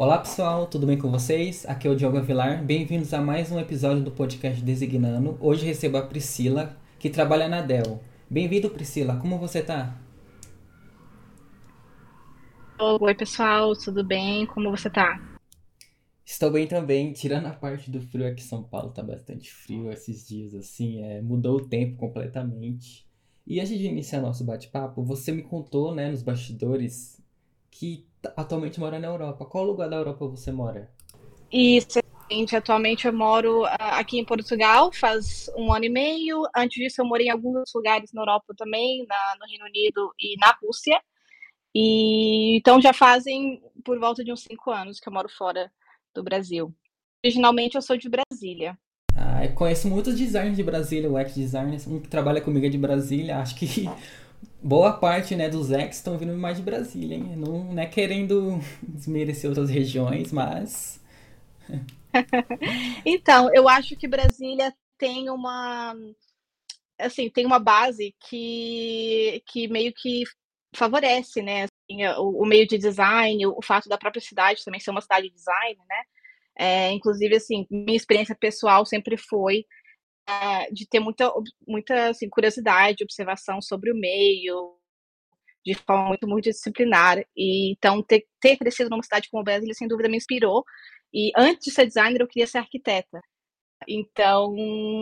Olá pessoal, tudo bem com vocês? Aqui é o Diogo Avilar. Bem-vindos a mais um episódio do podcast Designando. Hoje recebo a Priscila, que trabalha na Dell. Bem-vindo, Priscila. Como você tá? Oi, pessoal, tudo bem? Como você tá? Estou bem também, tirando a parte do frio aqui em São Paulo, tá bastante frio esses dias, assim, é, mudou o tempo completamente. E antes de iniciar nosso bate-papo, você me contou, né, nos bastidores, que atualmente mora na Europa. Qual lugar da Europa você mora? Isso, gente, atualmente eu moro ah, aqui em Portugal faz um ano e meio. Antes disso, eu morei em alguns lugares na Europa também, na, no Reino Unido e na Rússia. E então já fazem por volta de uns cinco anos que eu moro fora do Brasil. Originalmente eu sou de Brasília. Ah, eu conheço muitos designers de Brasília, UX designers. Um que trabalha comigo é de Brasília. Acho que boa parte né, dos ex estão vindo mais de Brasília, hein? Não, não é querendo desmerecer outras regiões, mas. então, eu acho que Brasília tem uma. Assim, tem uma base que, que meio que favorece, né? Assim, o, o, meio de design, o, o, fato da própria cidade também ser uma cidade de design, né? É, inclusive, assim, minha experiência pessoal sempre foi de ter muita, muita assim, curiosidade, observação sobre o meio, de forma muito multidisciplinar. E, então, ter, ter crescido numa cidade como Brasília, sem dúvida, me inspirou. E antes de ser designer, eu queria ser arquiteta. Então,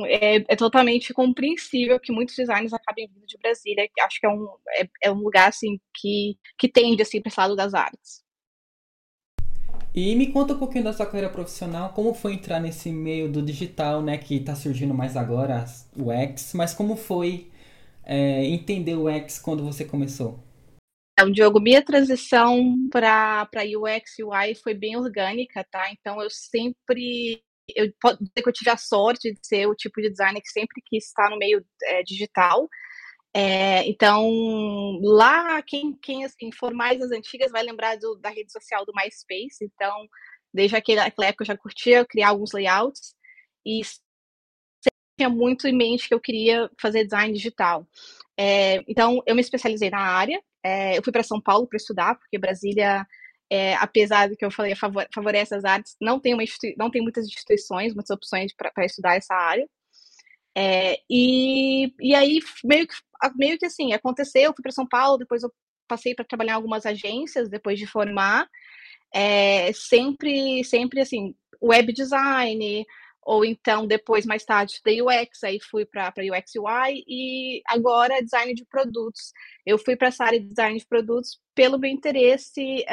é, é totalmente compreensível que muitos designers acabem vindo de Brasília. Acho que é um, é, é um lugar, assim, que, que tende, assim, para esse lado das artes. E me conta um pouquinho da sua carreira profissional, como foi entrar nesse meio do digital, né, que está surgindo mais agora, o X, mas como foi é, entender o X quando você começou? Então, Diogo, minha transição para UX e UI foi bem orgânica, tá? Então, eu sempre, eu posso dizer que eu tive a sorte de ser o tipo de designer que sempre quis estar no meio é, digital, é, então, lá, quem, quem assim, for mais das antigas vai lembrar do, da rede social do MySpace. Então, desde aquela, aquela época eu já curtia criar alguns layouts e tinha muito em mente que eu queria fazer design digital. É, então, eu me especializei na área. É, eu fui para São Paulo para estudar, porque Brasília, é, apesar do que eu falei, favorece as artes, não tem, uma não tem muitas instituições, muitas opções para estudar essa área. É, e, e aí, meio que, meio que assim, aconteceu, eu fui para São Paulo, depois eu passei para trabalhar em algumas agências, depois de formar, é, sempre, sempre assim, web design, ou então depois, mais tarde, estudei UX, aí fui para UX UI, e agora design de produtos. Eu fui para essa área de design de produtos pelo meu interesse,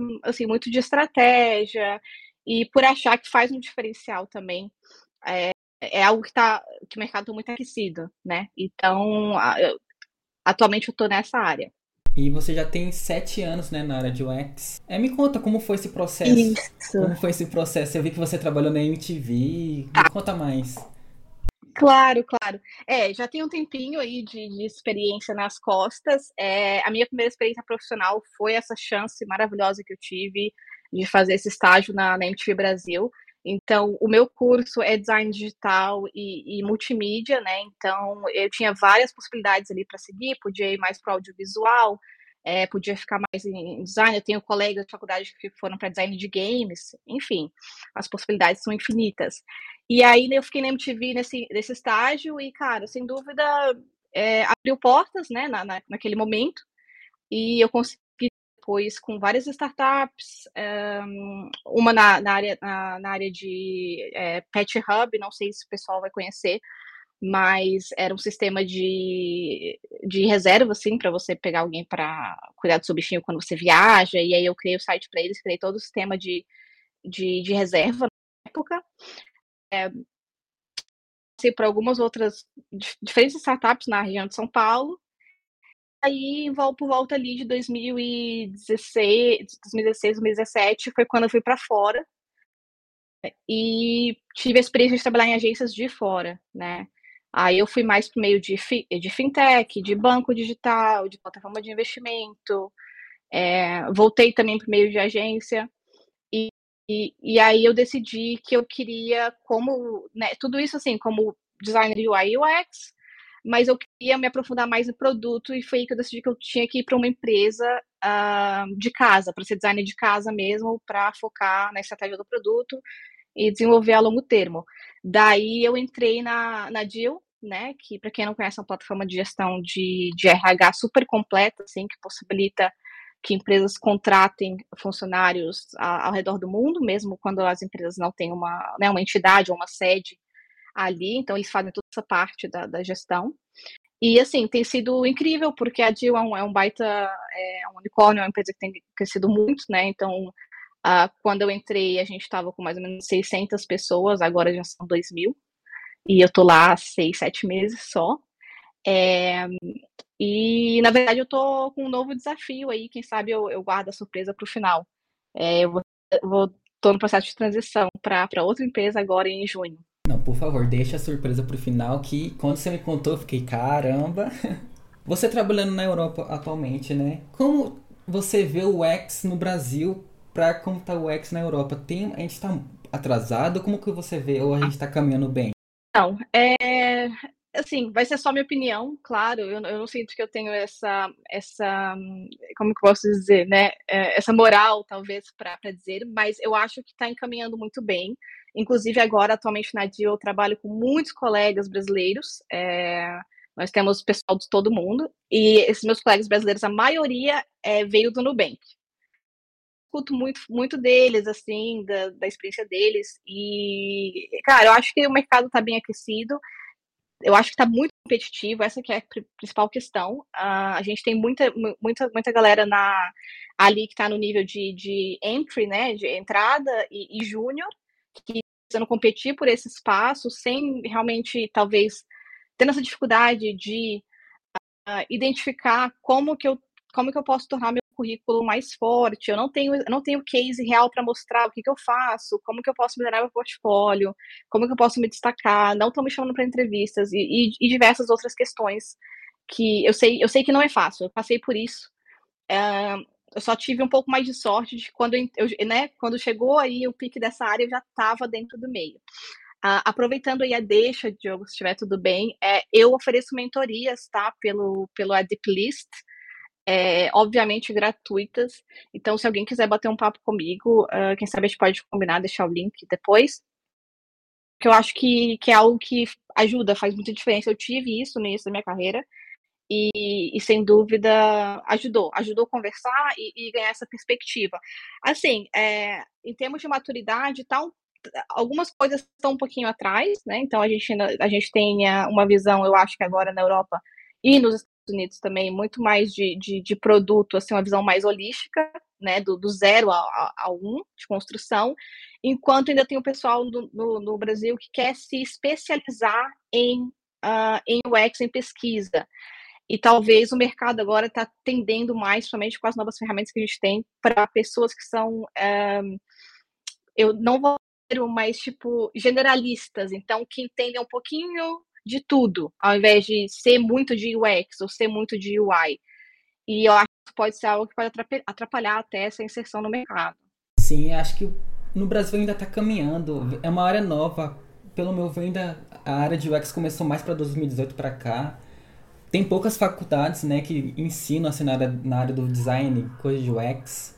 um, assim, muito de estratégia, e por achar que faz um diferencial também. É, é algo que tá que o mercado está muito aquecido, né? Então, eu, atualmente eu estou nessa área. E você já tem sete anos, né, na área de UX. É, me conta como foi esse processo. Isso. Como foi esse processo? Eu vi que você trabalhou na MTV. Me conta mais. Claro, claro. É, já tem um tempinho aí de, de experiência nas costas. É, a minha primeira experiência profissional foi essa chance maravilhosa que eu tive de fazer esse estágio na, na MTV Brasil. Então, o meu curso é design digital e, e multimídia, né? Então, eu tinha várias possibilidades ali para seguir, podia ir mais para o audiovisual, é, podia ficar mais em design. Eu tenho colegas de faculdade que foram para design de games, enfim, as possibilidades são infinitas. E aí eu fiquei na MTV nesse, nesse estágio e, cara, sem dúvida, é, abriu portas, né, na, na, naquele momento. E eu consegui depois com várias startups, um, uma na, na, área, na, na, área de é, Pet Hub, não sei se o pessoal vai conhecer, mas era um sistema de, de reserva, assim, para você pegar alguém para cuidar do seu bichinho quando você viaja, e aí eu criei o site para eles, criei todo o sistema de, de, de reserva na época. É, para algumas outras diferentes startups na região de São Paulo, aí, por volta ali de 2016, 2016, 2017, foi quando eu fui para fora. E tive a experiência de trabalhar em agências de fora, né? Aí eu fui mais para o meio de, de fintech, de banco digital, de plataforma de investimento. É, voltei também para o meio de agência. E, e, e, aí eu decidi que eu queria, como, né, tudo isso assim, como designer UI UX, mas eu queria me aprofundar mais no produto e foi aí que eu decidi que eu tinha que ir para uma empresa uh, de casa, para ser designer de casa mesmo, para focar na estratégia do produto e desenvolver a longo termo. Daí eu entrei na, na Deal, né, que para quem não conhece é uma plataforma de gestão de, de RH super completa, assim, que possibilita que empresas contratem funcionários ao, redor do mundo, mesmo quando as empresas não têm uma, né, uma entidade ou uma sede ali, então eles fazem toda essa parte da, da gestão. E assim, tem sido incrível, porque a Dil é um, é um baita, é um unicórnio, é uma empresa que tem crescido muito, né? Então, uh, quando eu entrei, a gente estava com mais ou menos 600 pessoas, agora já são 2 mil. E eu tô lá há seis, sete meses só. É, e, na verdade, eu tô com um novo desafio aí, quem sabe eu, eu guardo a surpresa para o final. É, eu vou, tô no processo de transição para outra empresa agora em junho. Por favor, deixa a surpresa pro final, que quando você me contou, eu fiquei, caramba. Você trabalhando na Europa atualmente, né? Como você vê o X no Brasil para como tá o X na Europa? Tem, a gente tá atrasado? Como que você vê? Ou a gente tá caminhando bem? Não, é, assim, vai ser só minha opinião, claro, eu, eu não sinto que eu tenho essa, essa, como que eu posso dizer, né, é, essa moral, talvez, para dizer, mas eu acho que está encaminhando muito bem, inclusive agora, atualmente na DIO, eu trabalho com muitos colegas brasileiros, é, nós temos pessoal de todo mundo, e esses meus colegas brasileiros, a maioria é, veio do Nubank, escuto muito, muito deles, assim, da, da experiência deles, e, cara, eu acho que o mercado está bem aquecido, eu acho que está muito competitivo, essa que é a principal questão. Uh, a gente tem muita, muita, muita galera na, ali que está no nível de, de entry, né, de entrada e, e júnior, que precisam competir por esse espaço, sem realmente, talvez, tendo essa dificuldade de uh, identificar como que eu como que eu posso tornar meu currículo mais forte, eu não tenho, eu não tenho case real para mostrar o que, que eu faço, como que eu posso melhorar meu portfólio, como que eu posso me destacar, não estão me chamando para entrevistas e, e, e, diversas outras questões que eu sei, eu sei que não é fácil, eu passei por isso. É, eu só tive um pouco mais de sorte de quando eu, né, quando chegou aí o pique dessa área, eu já estava dentro do meio. Uh, aproveitando aí a deixa, Diogo, se estiver tudo bem, é, eu ofereço mentorias, tá, pelo, pelo Adip List, é, obviamente gratuitas. Então, se alguém quiser bater um papo comigo, uh, quem sabe a gente pode combinar, deixar o link depois. Que eu acho que, que é algo que ajuda, faz muita diferença. Eu tive isso no início da minha carreira e, e sem dúvida ajudou, ajudou a conversar e, e ganhar essa perspectiva. Assim, é, em termos de maturidade, tal, algumas coisas estão um pouquinho atrás, né? Então a gente a gente tem uma visão, eu acho que agora na Europa e nos Unidos também muito mais de, de, de, produto, assim, uma visão mais holística, né, do, do zero ao, ao um, de construção, enquanto ainda tem o pessoal no, no, no Brasil que quer se especializar em, uh, em UX, em pesquisa. E talvez o mercado agora está tendendo mais, somente com as novas ferramentas que a gente tem, para pessoas que são, ah, eu não vou mais tipo generalistas, então que entendem um pouquinho de tudo, ao invés de ser muito de UX ou ser muito de UI. E eu acho que pode ser algo que pode atrapalhar até essa inserção no mercado. Sim, acho que no Brasil ainda está caminhando. É uma área nova. Pelo meu ver, ainda a área de UX começou mais para 2018 para cá. Tem poucas faculdades né, que ensinam assim, na, área, na área do design, coisa de UX.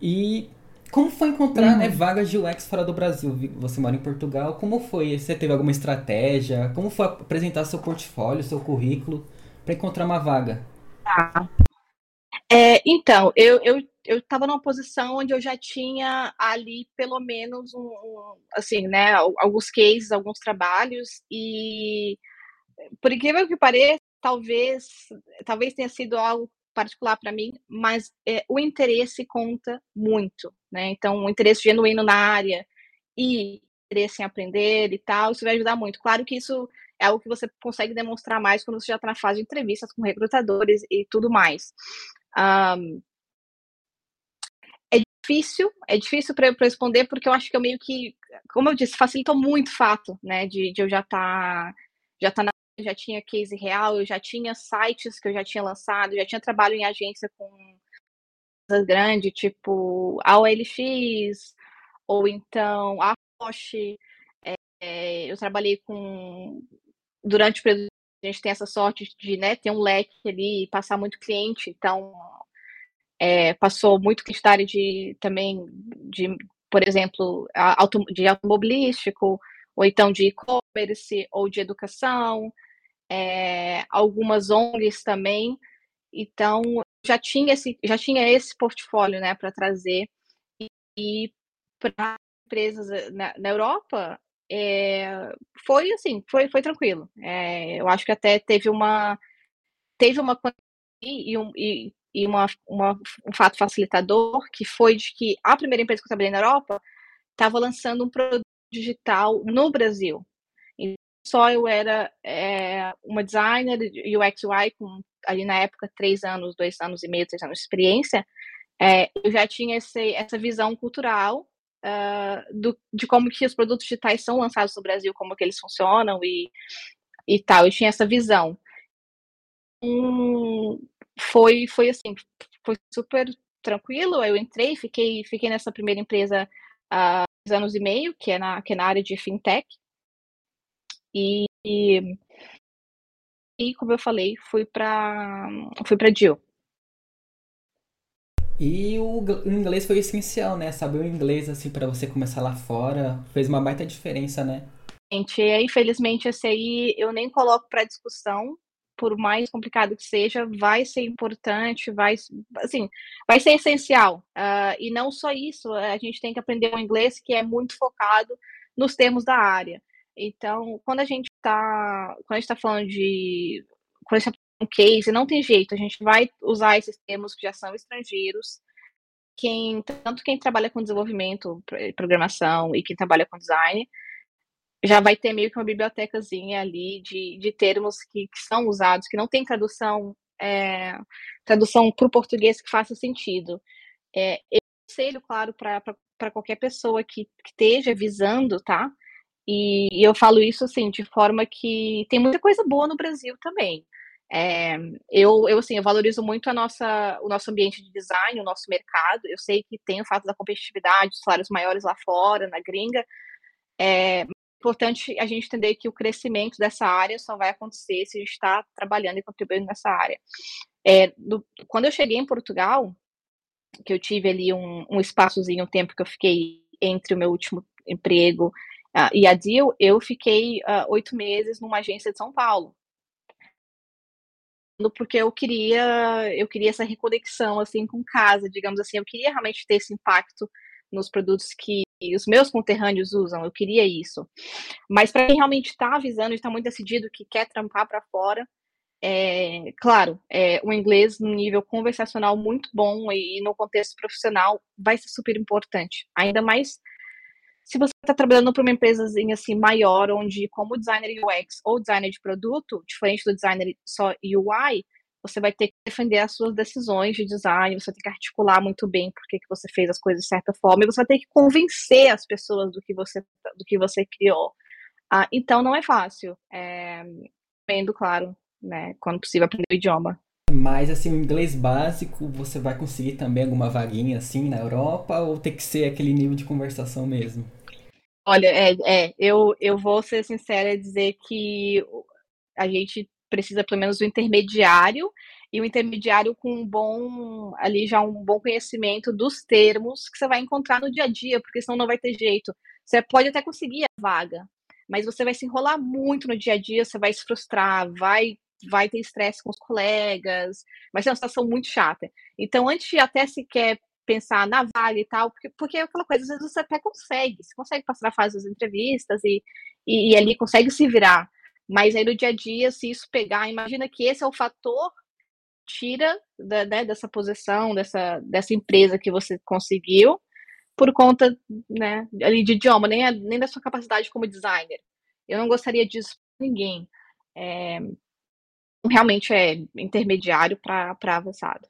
E como foi encontrar né, uhum. né, vagas de UX fora do Brasil? Você mora em Portugal. Como foi? Você teve alguma estratégia? Como foi apresentar seu portfólio, seu currículo para encontrar uma vaga? Tá. É, então, eu, eu eu estava numa posição onde eu já tinha ali pelo menos um, um, assim, né, alguns cases, alguns trabalhos e por incrível que pareça, talvez talvez tenha sido algo particular para mim, mas é, o interesse conta muito, né? Então, o interesse genuíno na área e interesse em aprender e tal, isso vai ajudar muito. Claro que isso é algo que você consegue demonstrar mais quando você já está na fase de entrevistas com recrutadores e tudo mais. Um, é difícil, é difícil para eu responder, porque eu acho que eu meio que, como eu disse, facilitou muito o fato, né, de, de eu já estar tá, já tá na já tinha case real, eu já tinha sites que eu já tinha lançado, já tinha trabalho em agência com grande, tipo a OLX, ou então a Roche. É, eu trabalhei com durante o período a gente tem essa sorte de né, ter um leque ali e passar muito cliente, então é, passou muito cliente de também de, por exemplo, de automobilístico, ou então de e-commerce, ou de educação, é, algumas ONGs também. Então, já tinha esse, já tinha esse portfólio né, para trazer. E, e para empresas eh, na, na Europa, é, foi assim, foi, foi tranquilo. É, eu acho que até teve uma teve uma e, um, e, e uma, uma, um fato facilitador que foi de que a primeira empresa que eu trabalhei na Europa estava lançando um produto digital no Brasil. E só eu era é, uma designer UX UI com ali na época três anos, dois anos e meio, três anos de experiência. É, eu já tinha esse, essa visão cultural uh, do, de como que os produtos digitais são lançados no Brasil, como que eles funcionam e, e tal. Eu tinha essa visão. Hum, foi, foi assim, foi super tranquilo. Eu entrei, fiquei, fiquei nessa primeira empresa uh, anos e meio, que é na, que é na área de fintech. E, e, e como eu falei, fui para fui para Jill. E o, inglês foi essencial, né? Saber o inglês, assim, para você começar lá fora, fez uma baita diferença, né? Gente, infelizmente, esse aí eu nem coloco para discussão, por mais complicado que seja, vai ser importante, vai, assim, vai ser essencial. Uh, e não só isso, a gente tem que aprender o inglês que é muito focado nos termos da área. Então, quando a gente está, quando a gente está falando de, quando a um case, não tem jeito, a gente vai usar esses termos que já são estrangeiros. Quem, tanto quem trabalha com desenvolvimento, programação e quem trabalha com design, já vai ter meio que uma bibliotecazinha ali de, de termos que, que são usados, que não tem tradução é, tradução para o português que faça sentido. É, eu aconselho, claro, para qualquer pessoa que, que esteja visando, tá? E, e eu falo isso assim, de forma que tem muita coisa boa no Brasil também. É, eu, eu, assim, eu valorizo muito a nossa, o nosso ambiente de design, o nosso mercado. Eu sei que tem o fato da competitividade, os salários maiores lá fora, na gringa. É importante a gente entender que o crescimento dessa área só vai acontecer se a gente está trabalhando e contribuindo nessa área. É, do, quando eu cheguei em Portugal, que eu tive ali um, um espaçozinho, um tempo que eu fiquei entre o meu último emprego uh, e a Deal, eu fiquei uh, oito meses numa agência de São Paulo porque eu queria eu queria essa reconexão assim com casa, digamos assim, eu queria realmente ter esse impacto nos produtos que os meus conterrâneos usam, eu queria isso. Mas para quem realmente está avisando, está muito decidido que quer trampar para fora, é, claro, é, o inglês no nível conversacional muito bom e, e no contexto profissional vai ser super importante. Ainda mais se você está trabalhando para uma empresazinha assim maior, onde como designer UX ou designer de produto, diferente do designer só UI, você vai ter que defender as suas decisões de design, você tem que articular muito bem porque que você fez as coisas de certa forma, e você vai ter que convencer as pessoas do que você, do que você criou. Ah, então não é fácil. É, vendo, claro, né, quando possível, aprender o idioma. Mas assim, o inglês básico, você vai conseguir também alguma vaguinha assim na Europa ou tem que ser aquele nível de conversação mesmo? Olha, é, é eu, eu vou ser sincera e dizer que a gente precisa pelo menos do intermediário e o intermediário com um bom ali já um bom conhecimento dos termos que você vai encontrar no dia a dia, porque senão não vai ter jeito. Você pode até conseguir a vaga, mas você vai se enrolar muito no dia a dia, você vai se frustrar, vai vai ter estresse com os colegas, vai ser uma situação muito chata. Então, antes de até sequer pensar na vaga e tal, porque, porque é aquela coisa, às vezes você até consegue, você consegue passar a fase das entrevistas e, e, e, ali consegue se virar. Mas aí no dia a dia, se isso pegar, imagina que esse é o fator tira da, né, dessa posição, dessa, dessa empresa que você conseguiu, por conta né, ali de idioma, nem, a, nem da sua capacidade como designer. Eu não gostaria disso para ninguém. É, realmente é intermediário para avançado.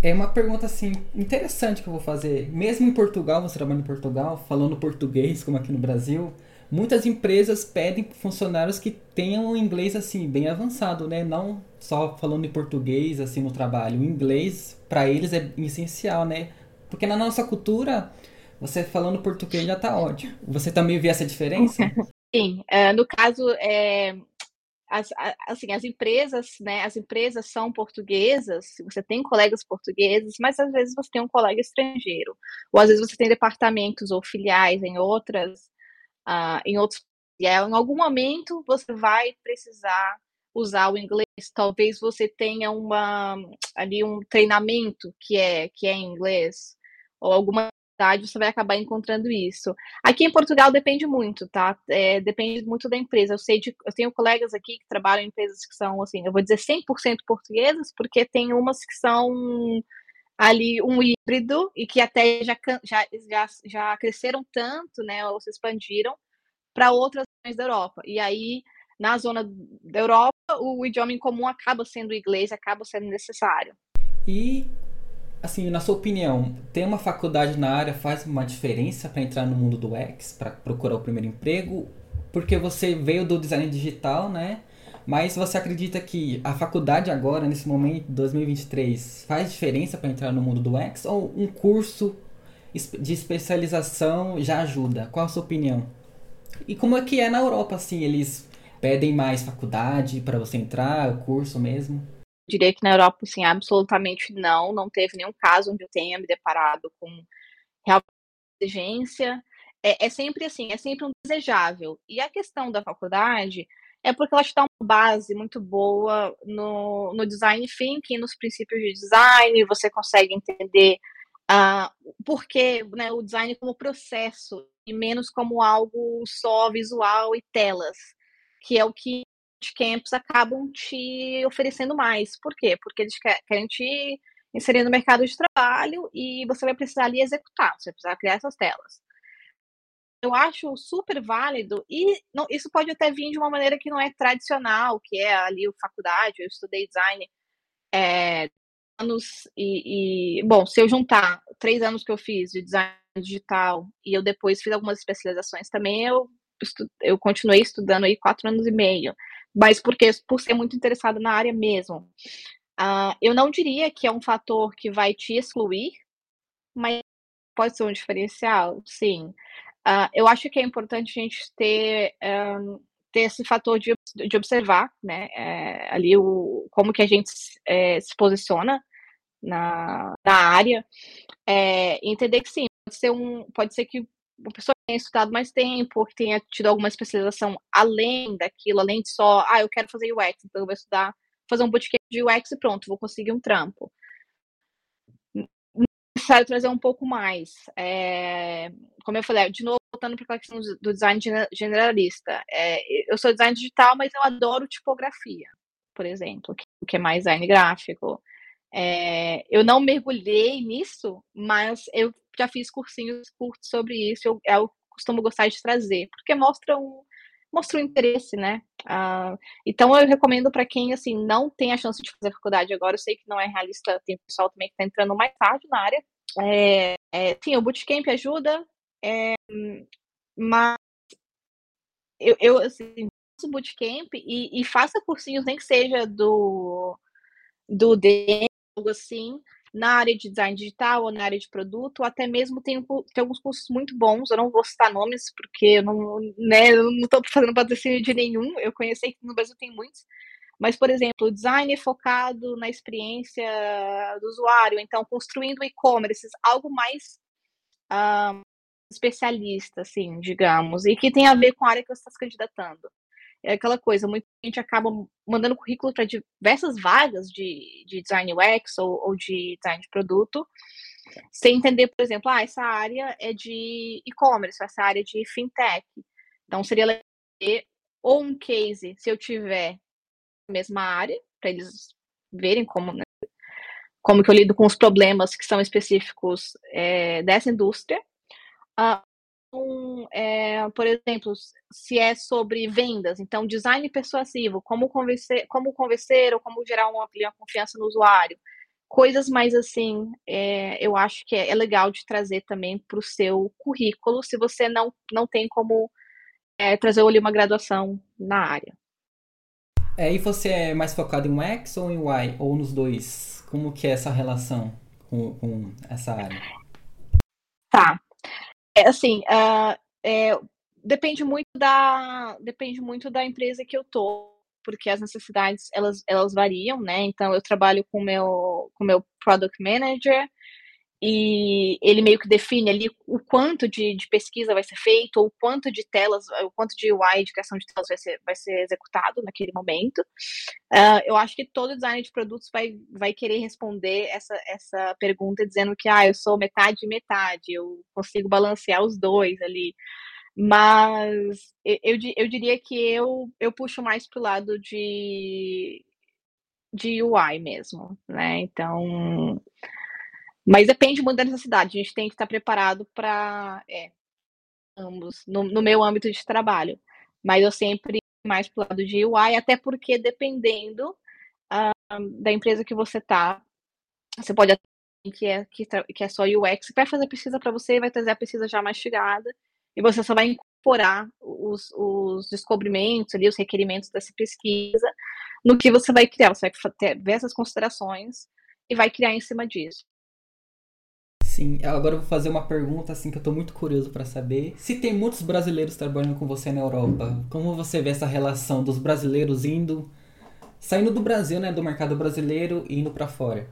É uma pergunta assim interessante que eu vou fazer. Mesmo em Portugal, você trabalha em Portugal, falando português como aqui no Brasil, muitas empresas pedem funcionários que tenham um inglês assim bem avançado, né? Não só falando em português assim no trabalho. O inglês para eles é essencial, né? Porque na nossa cultura, você falando português já tá ótimo. Você também vê essa diferença? Sim, uh, no caso, é, as, assim, as empresas, né, as empresas são portuguesas, você tem colegas portugueses, mas às vezes você tem um colega estrangeiro, ou às vezes você tem departamentos ou filiais em outras, uh, em outros, em algum momento você vai precisar usar o inglês, talvez você tenha uma, ali um treinamento que é, que é em inglês, ou alguma você vai acabar encontrando isso. Aqui em Portugal depende muito, tá? É, depende muito da empresa. Eu sei de, eu tenho colegas aqui que trabalham em empresas que são, assim, eu vou dizer 100% portuguesas, porque tem umas que são ali um híbrido e que até já, já, já, já cresceram tanto, né, ou se expandiram para outras regiões da Europa. E aí, na zona da Europa, o idioma em comum acaba sendo o inglês, acaba sendo necessário. E assim, na sua opinião, ter uma faculdade na área faz uma diferença para entrar no mundo do X, para procurar o primeiro emprego? Porque você veio do design digital, né? Mas você acredita que a faculdade agora, nesse momento, 2023, faz diferença para entrar no mundo do X? Ou um curso de especialização já ajuda? Qual a sua opinião? E como é que é na Europa, assim? Eles pedem mais faculdade para você entrar, curso mesmo? diria que na Europa, assim, absolutamente não. Não teve nenhum caso onde eu tenha me deparado com real exigência. É, é, sempre assim, é sempre um desejável. E a questão da faculdade é porque ela te dá uma base muito boa no, no design thinking, nos princípios de design, você consegue entender uh, por que né, o design como processo e menos como algo só visual e telas, que é o que camps acabam te oferecendo mais. Por quê? Porque eles querem te inserir no mercado de trabalho e você vai precisar ali executar, você vai precisar criar essas telas. Eu acho super válido e não, isso pode até vir de uma maneira que não é tradicional, que é ali o faculdade, eu estudei design é, anos e, e, bom, se eu juntar três anos que eu fiz de design digital e eu depois fiz algumas especializações também, eu, eu continuei estudando aí quatro anos e meio mas porque por ser muito interessada na área mesmo. Uh, eu não diria que é um fator que vai te excluir, mas pode ser um diferencial, sim. Uh, eu acho que é importante a gente ter, um, ter esse fator de, de observar, né, é, ali o, como que a gente é, se posiciona na, na área, é, entender que sim, pode ser, um, pode ser que uma pessoa tenha estudado mais tempo, que tenha tido alguma especialização além daquilo, além de só, ah, eu quero fazer UX, então eu vou estudar, fazer um bootcamp de UX e pronto, vou conseguir um trampo. Necessário trazer um pouco mais. É, como eu falei, de novo, voltando para a questão do design generalista. É, eu sou design digital, mas eu adoro tipografia, por exemplo, que é mais design gráfico. É, eu não mergulhei nisso, mas eu já fiz cursinhos curtos sobre isso, eu, eu costumo gostar de trazer, porque mostra um, mostra um interesse, né? Uh, então eu recomendo para quem assim não tem a chance de fazer faculdade agora, eu sei que não é realista, tem pessoal também que está entrando mais tarde na área. É, é, sim, o bootcamp ajuda, é, mas eu, eu assim, faço bootcamp e, e faça cursinhos, nem que seja do do DM algo assim, na área de design digital ou na área de produto, até mesmo tem, tem alguns cursos muito bons, eu não vou citar nomes, porque eu não né, estou fazendo patrocínio de nenhum, eu conheci que no Brasil tem muitos, mas, por exemplo, design focado na experiência do usuário, então, construindo e-commerce, algo mais um, especialista, assim, digamos, e que tem a ver com a área que você está se candidatando é aquela coisa, muita gente acaba mandando currículo para diversas vagas de, de design UX ou, ou, de design de produto, sem entender, por exemplo, ah, essa área é de e-commerce, essa área é de fintech. Então, seria legal ter ou um case, se eu tiver a mesma área, para eles verem como, né, como que eu lido com os problemas que são específicos é, dessa indústria, uh, é, por exemplo, se é sobre vendas, então design persuasivo, como convencer, como convencer ou como gerar uma, uma confiança no usuário. Coisas mais assim, é, eu acho que é, é, legal de trazer também para o seu currículo, se você não, não tem como é, trazer ali uma graduação na área. É, e você é mais focado em X ou em Y, ou nos dois? Como que é essa relação com, com essa área? Tá. É, assim, uh, é, depende muito da depende muito da empresa que eu tô. porque as necessidades elas, elas variam, né? Então eu trabalho com meu com meu product manager e ele meio que define ali o quanto de, de pesquisa vai ser feito, ou o quanto de telas, o quanto de UI, de criação de telas vai ser, vai ser executado naquele momento. Uh, eu acho que todo designer de produtos vai, vai querer responder essa, essa pergunta dizendo que ah, eu sou metade e metade, eu consigo balancear os dois ali. Mas eu, eu diria que eu, eu puxo mais pro lado de, de UI mesmo, né? Então, mas depende muito da necessidade. A gente tem que estar preparado para é, ambos, no, no, meu âmbito de trabalho. Mas eu sempre mais pro lado de UI, até porque dependendo uh, da empresa que você tá, você pode que é que, que é só UX, vai fazer pesquisa para você, vai trazer a pesquisa já mastigada e você só vai incorporar os, os descobrimentos ali, os requerimentos dessa pesquisa no que você vai criar. Você vai ter, ver essas considerações e vai criar em cima disso. Sim, agora eu vou fazer uma pergunta assim que eu tô muito curioso para saber. Se tem muitos brasileiros trabalhando com você na Europa, como você vê essa relação dos brasileiros indo saindo do Brasil, né, do mercado brasileiro e indo para fora?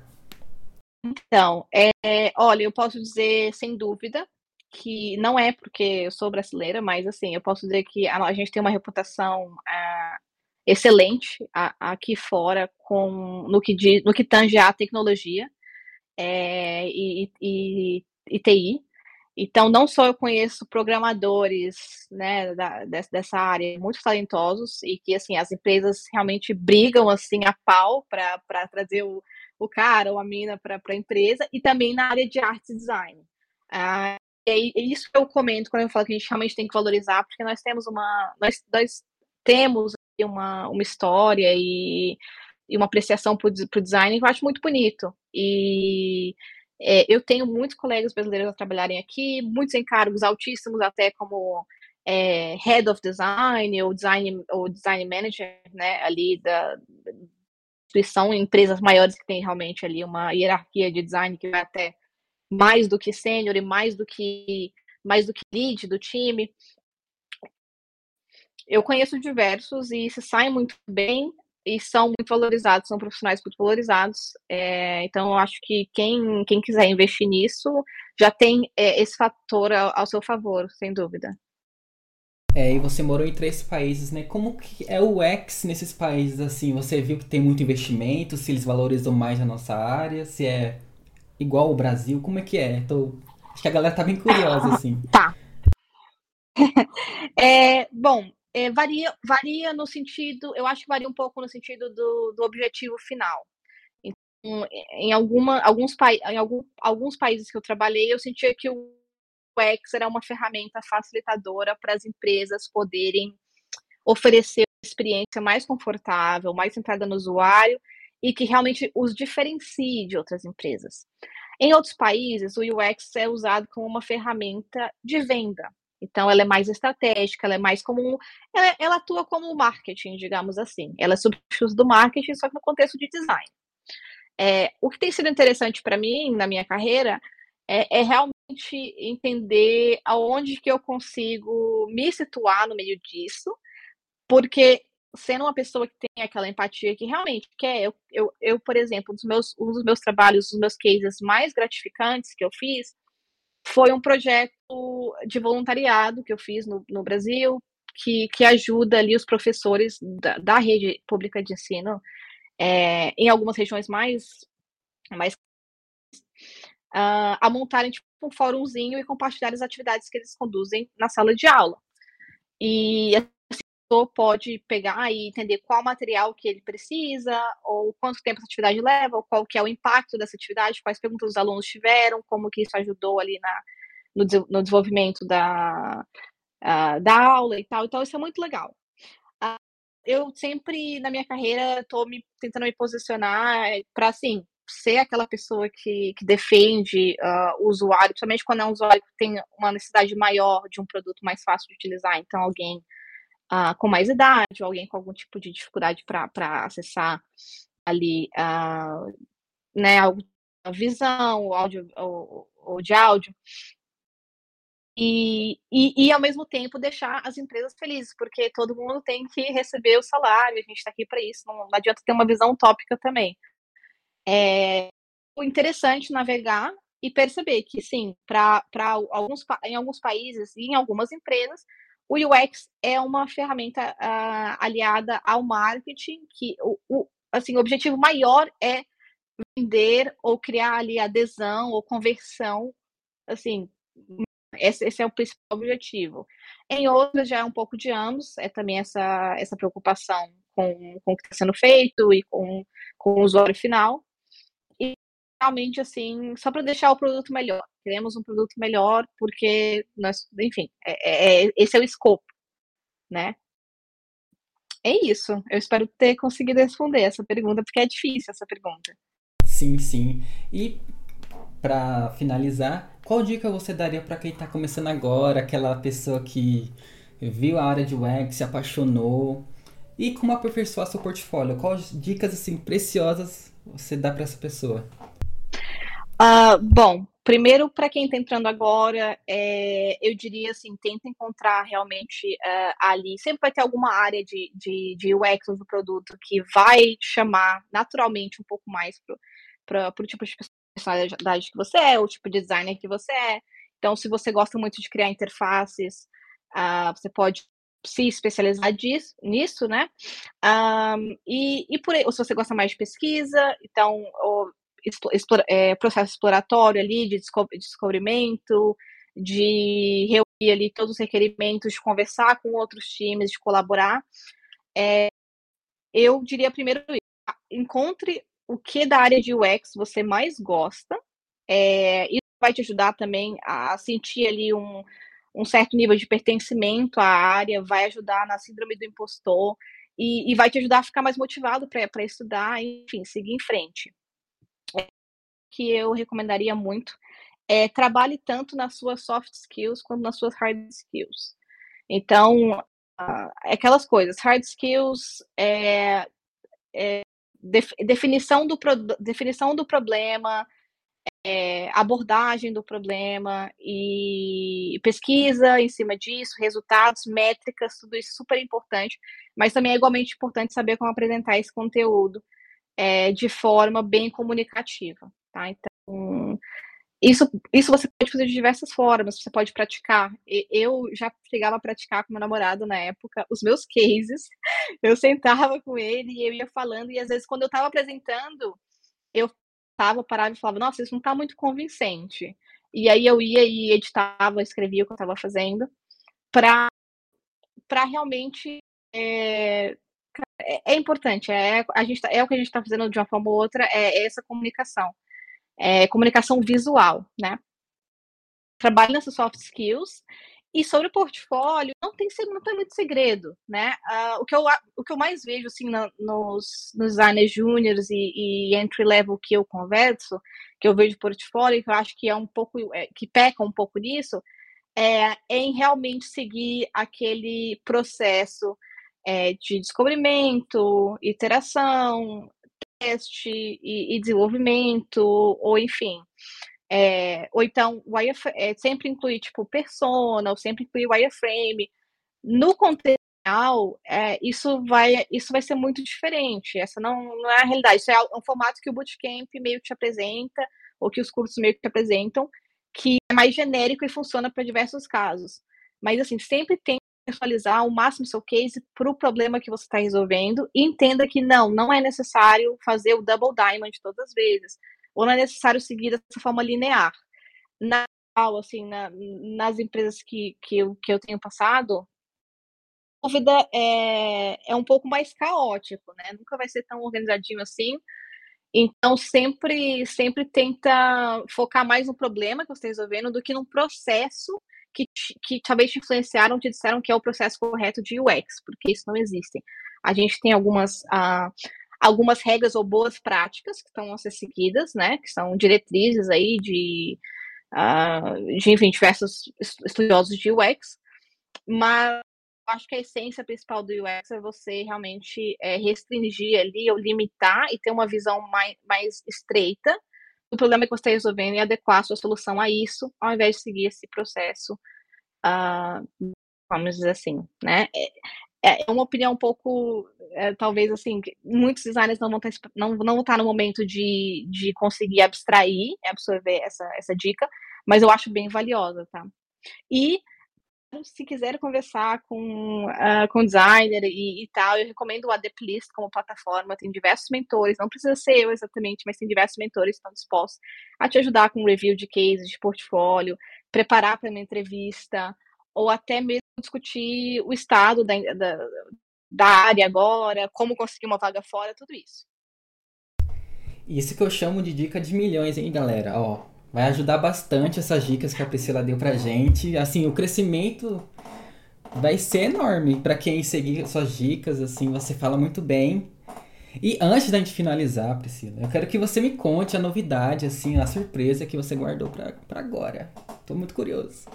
Então, é, olha, eu posso dizer sem dúvida que não é porque eu sou brasileira, mas assim, eu posso dizer que a, a gente tem uma reputação uh, excelente a, aqui fora com no que, no que tange a tecnologia é, e, e, e, TI. Então, não só eu conheço programadores né, da, dessa área muito talentosos e que assim as empresas realmente brigam assim a pau para trazer o, o cara ou a mina para a empresa, e também na área de arte e design. Ah, e é isso que eu comento quando eu falo que a gente realmente tem que valorizar, porque nós temos uma. Nós, nós temos uma, uma história e e uma apreciação para o design que eu acho muito bonito. E é, eu tenho muitos colegas brasileiros a trabalharem aqui, muitos encargos altíssimos, até como é, head of design ou design ou design manager, né, ali da instituição, empresas maiores que tem realmente ali uma hierarquia de design que vai até mais do que sênior e mais do que mais do que lead do time. Eu conheço diversos e se saem muito bem e são muito valorizados, são profissionais muito valorizados. É, então, eu acho que quem, quem quiser investir nisso já tem é, esse fator ao, ao, seu favor, sem dúvida. É, e você morou em três países, né? Como que é o X nesses países, assim? Você viu que tem muito investimento, se eles valorizam mais a nossa área, se é igual ao Brasil, como é que é? Tô... Acho que a galera tá bem curiosa, assim. Tá. é, bom, é, varia, varia no sentido, eu acho que varia um pouco no sentido do, do objetivo final. Então, em, alguma, alguns, em algum, alguns países que eu trabalhei, eu sentia que o UX era uma ferramenta facilitadora para as empresas poderem oferecer uma experiência mais confortável, mais centrada no usuário e que realmente os diferencie de outras empresas. Em outros países, o UX é usado como uma ferramenta de venda. Então, ela é mais estratégica, ela é mais como. Ela, ela atua como marketing, digamos assim. Ela é substituto do marketing, só que no contexto de design. É, o que tem sido interessante para mim na minha carreira é, é, realmente entender aonde que eu consigo me situar no meio disso, porque sendo uma pessoa que tem aquela empatia que realmente quer, eu, eu, eu por exemplo, um dos, meus, um dos meus trabalhos, um dos meus cases mais gratificantes que eu fiz foi um projeto de voluntariado que eu fiz no, no Brasil, que, que ajuda ali os professores da, da rede pública de ensino é, em algumas regiões mais, mais uh, a montarem tipo, um fórumzinho e compartilhar as atividades que eles conduzem na sala de aula. E pode pegar e entender qual material que ele precisa, ou quanto tempo essa atividade leva, ou qual que é o impacto dessa atividade, quais perguntas os alunos tiveram, como que isso ajudou ali na, no, no desenvolvimento da, uh, da aula e tal. Então, isso é muito legal. Uh, eu sempre, na minha carreira, estou me, tentando me posicionar para, assim, ser aquela pessoa que, que defende uh, o usuário, principalmente quando é um usuário que tem uma necessidade maior de um produto mais fácil de utilizar. Então, alguém uh, com mais idade, ou alguém com algum tipo de dificuldade para acessar ali, uh, né, a visão, o áudio, ou, ou de áudio. e, e, e, ao mesmo tempo deixar as empresas felizes, porque todo mundo tem que receber o salário, a gente está aqui para isso, não, não, adianta ter uma visão utópica também. É interessante navegar e perceber que, sim, para alguns em alguns países e em algumas empresas, o UX é uma ferramenta uh, aliada ao marketing, que o, o, assim, o objetivo maior é vender ou criar ali adesão ou conversão, assim, esse, esse, é o principal objetivo. Em outras já é um pouco de ambos, é também essa, essa preocupação com, com o que está sendo feito e com, com o usuário final. E realmente, assim, só para deixar o produto melhor. Queremos um produto melhor porque, nós, enfim, é, é, é, esse é o escopo, né? É isso. Eu espero ter conseguido responder essa pergunta, porque é difícil essa pergunta. Sim, sim. E para finalizar, qual dica você daria para quem está começando agora, aquela pessoa que viu a área de UX, se apaixonou e como aperfeiçoar seu portfólio? Quais dicas assim preciosas você dá para essa pessoa? Uh, bom, primeiro para quem está entrando agora, é, eu diria assim, tenta encontrar realmente uh, ali. Sempre vai ter alguma área de, de, de UX do produto que vai chamar naturalmente um pouco mais para o tipo de personalidade que você é, o tipo de designer que você é. Então, se você gosta muito de criar interfaces, uh, você pode se especializar disso, nisso, né? Um, e, e por aí, ou se você gosta mais de pesquisa, então, ou, explora, é, processo exploratório ali, de descobrimento, de reunir ali todos os requerimentos, de conversar com outros times, de colaborar. É, eu diria primeiro encontre o que da área de UX você mais gosta. É, isso vai te ajudar também a sentir ali um, um certo nível de pertencimento à área, vai ajudar na síndrome do impostor e, e vai te ajudar a ficar mais motivado para estudar, enfim, seguir em frente. É, que eu recomendaria muito é trabalhe tanto nas suas soft skills quanto nas suas hard skills. Então, aquelas coisas, hard skills é, é definição, do definição do problema, é, abordagem do problema e pesquisa em cima disso, resultados, métricas, tudo isso super importante, mas também é igualmente importante saber como apresentar esse conteúdo é, de forma bem comunicativa, tá? Então, isso, isso você pode fazer de diversas formas, você pode praticar. Eu já chegava a praticar com meu namorado na época os meus cases. Eu sentava com ele e eu ia falando, e às vezes quando eu estava apresentando, eu tava parava e falava, nossa, isso não está muito convincente. E aí eu ia e editava, escrevia o que eu estava fazendo, para realmente. É, é, é, importante, é, a gente, tá, é o que a gente está fazendo de uma forma ou outra, é essa comunicação é, comunicação visual, né? Trabalho nessas soft skills. E sobre o portfólio, não tem, não tem muito segredo, né? Uh, o, que eu, o que eu mais vejo, assim, no, nos, nos designers júniores e, e entry-level que eu converso, que eu vejo portfólio, que eu acho que é um pouco, é, que peca um pouco nisso, é, é em realmente seguir aquele processo é, de descobrimento, iteração, teste e, e desenvolvimento, ou enfim. É, ou então, wireframe, é, sempre incluir, tipo, persona, ou sempre incluir wireframe. No contexto é, isso, vai, isso vai ser muito diferente. Essa não, não é a realidade. Isso é um formato que o Bootcamp meio que te apresenta, ou que os cursos meio que te apresentam, que é mais genérico e funciona para diversos casos. Mas, assim, sempre tem personalizar ao máximo seu case para o problema que você está resolvendo e entenda que não, não é necessário fazer o double diamond todas as vezes, ou não é necessário seguir dessa forma linear. Na assim, na, nas empresas que, que, eu, que eu tenho passado, a dúvida é, é um pouco mais caótico, né? Nunca vai ser tão organizadinho assim. Então, sempre, sempre tenta focar mais no problema que você está resolvendo do que no processo que, que talvez te influenciaram, te disseram que é o processo correto de UX, porque isso não existe. A gente tem algumas, uh, algumas regras ou boas práticas que estão a ser seguidas, né, que são diretrizes aí de, uh, de enfim, diversos estudiosos de UX, mas acho que a essência principal do UX é você realmente é, restringir ali ou limitar e ter uma visão mais, mais estreita do problema que você está resolvendo e adequar a sua solução a isso, ao invés de seguir esse processo uh, vamos dizer assim, né? É, é uma opinião um pouco, é, talvez assim, muitos designers não vão estar, tá não, não vão estar tá no momento de, de conseguir abstrair, absorver essa, essa dica, mas eu acho bem valiosa, tá? E se quiser conversar com, uh, com designer e, e, tal, eu recomendo o Adeplist como plataforma. Tem diversos mentores, não precisa ser eu exatamente, mas tem diversos mentores que estão dispostos a te ajudar com review de cases, de portfólio, preparar para uma entrevista, ou até mesmo discutir o estado da, da, da área agora, como conseguir uma vaga fora, tudo isso. Isso que eu chamo de dica de milhões, hein, galera? Ó, vai ajudar bastante essas dicas que a Priscila deu pra gente. Assim, o crescimento vai ser enorme para quem seguir suas dicas, assim, você fala muito bem. E antes da gente finalizar, Priscila, eu quero que você me conte a novidade, assim, a surpresa que você guardou para agora. Tô muito curioso.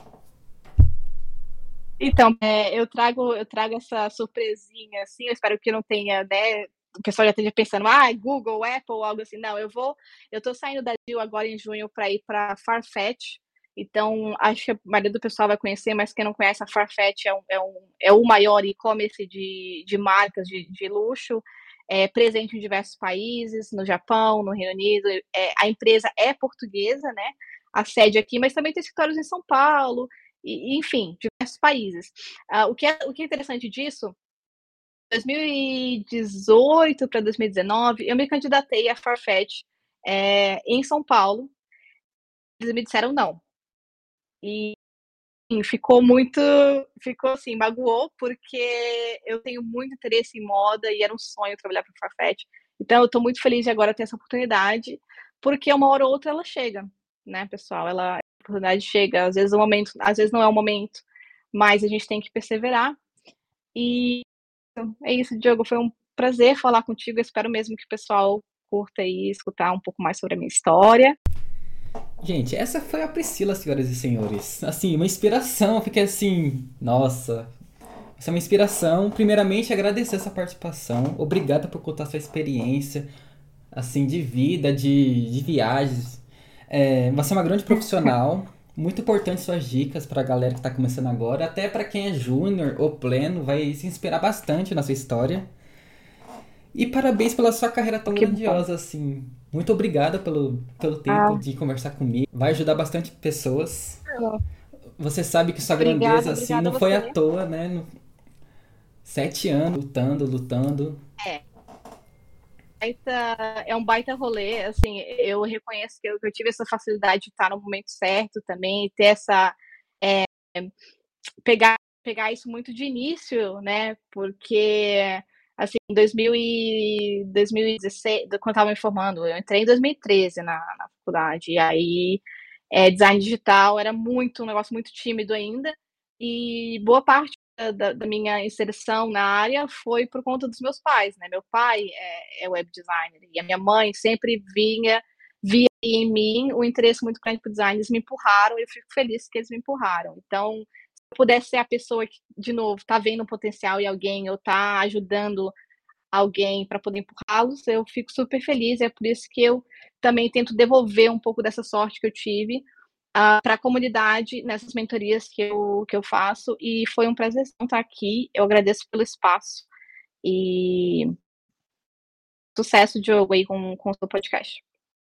Então, é, eu trago eu trago essa surpresinha, assim, eu espero que não tenha, né, o pessoal já esteja pensando, ah, Google, Apple, algo assim. Não, eu vou, eu tô saindo da Dil agora em junho para ir para Farfetch. Então, acho que a maioria do pessoal vai conhecer, mas quem não conhece, a Farfetch é, um, é, um, é o maior e-commerce de, de marcas de, de luxo, é presente em diversos países, no Japão, no Reino Unido. É, a empresa é portuguesa, né? A sede aqui, mas também tem escritórios em São Paulo, e, enfim, diversos países. Uh, o, que é, o que é interessante disso 2018 para 2019, eu me candidatei a Farfetch é, em São Paulo. Eles me disseram não. E ficou muito, ficou assim, magoou, porque eu tenho muito interesse em moda e era um sonho trabalhar para Farfetch. Então eu estou muito feliz de agora ter essa oportunidade, porque uma hora ou outra ela chega, né, pessoal? Ela, a oportunidade chega, às vezes o momento, às vezes não é o momento, mas a gente tem que perseverar. E é isso, Diogo. Foi um prazer falar contigo. Eu espero mesmo que o pessoal curta e escutar um pouco mais sobre a minha história. Gente, essa foi a Priscila, senhoras e senhores. Assim, uma inspiração. Eu fiquei assim, nossa. Essa é uma inspiração. Primeiramente, agradecer essa participação. Obrigada por contar sua experiência, assim, de vida, de, de viagens. É, você é uma grande profissional. Muito importante suas dicas para a galera que está começando agora, até para quem é júnior ou pleno, vai se inspirar bastante na sua história. E parabéns pela sua carreira tão que grandiosa, bom. assim. Muito obrigada pelo, pelo tempo ah. de conversar comigo. Vai ajudar bastante pessoas. Você sabe que sua obrigada, grandeza, assim, não foi à toa, né? Sete anos lutando, lutando. É baita, é um baita rolê, assim, eu reconheço que eu, que eu, tive essa facilidade de estar no momento certo também, ter essa, é, pegar, pegar isso muito de início, né, porque, assim, em 2000 e 2016, quando eu estava me formando, eu entrei em 2013 na, na faculdade, e aí é, design digital era muito, um negócio muito tímido ainda, e boa parte da, da, minha inserção na área foi por conta dos meus pais, né? Meu pai é, é web designer e a minha mãe sempre vinha, via em mim o interesse muito grande por design, eles me empurraram e eu fico feliz que eles me empurraram. Então, se eu pudesse ser a pessoa que, de novo, está vendo um potencial em alguém ou está ajudando alguém para poder empurrá-los, eu fico super feliz. É por isso que eu também tento devolver um pouco dessa sorte que eu tive uh, para a comunidade nessas mentorias que eu, que eu faço. E foi um prazer estar aqui. Eu agradeço pelo espaço. E sucesso, Diogo, aí com, com o seu podcast.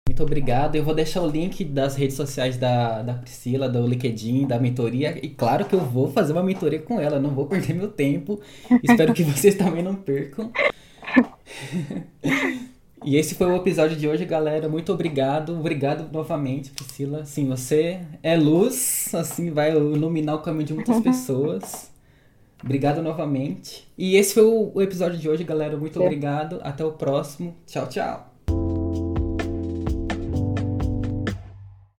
Muito obrigado. Eu vou deixar o link das redes sociais da, da Priscila, do LinkedIn, da mentoria. E claro que eu vou fazer uma mentoria com ela, não vou perder meu tempo. Espero que vocês também não percam. E esse foi o episódio de hoje, galera. Muito obrigado. Obrigado novamente, Priscila. Sim, você é luz, assim, vai iluminar o caminho de muitas pessoas. Obrigado novamente. E esse foi o episódio de hoje, galera. Muito obrigado. Até o próximo. Tchau, tchau.